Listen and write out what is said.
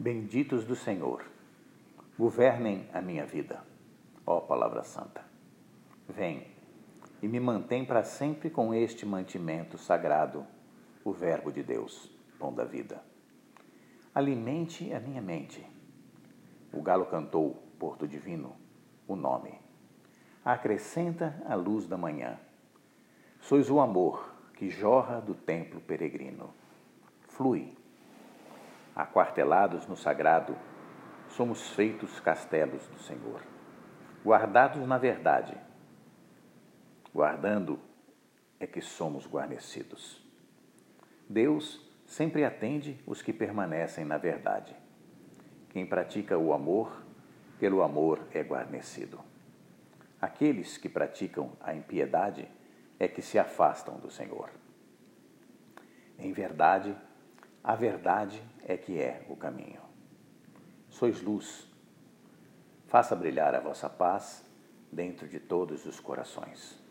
Benditos do Senhor, governem a minha vida, ó Palavra Santa. Vem e me mantém para sempre com este mantimento sagrado, o Verbo de Deus, pão da vida. Alimente a minha mente. O galo cantou, Porto Divino, o nome. Acrescenta a luz da manhã. Sois o amor que jorra do templo peregrino. Flui aquartelados no sagrado, somos feitos castelos do Senhor, guardados na verdade. Guardando é que somos guarnecidos. Deus sempre atende os que permanecem na verdade. Quem pratica o amor, pelo amor é guarnecido. Aqueles que praticam a impiedade é que se afastam do Senhor. Em verdade, a verdade é que é o caminho. Sois luz. Faça brilhar a vossa paz dentro de todos os corações.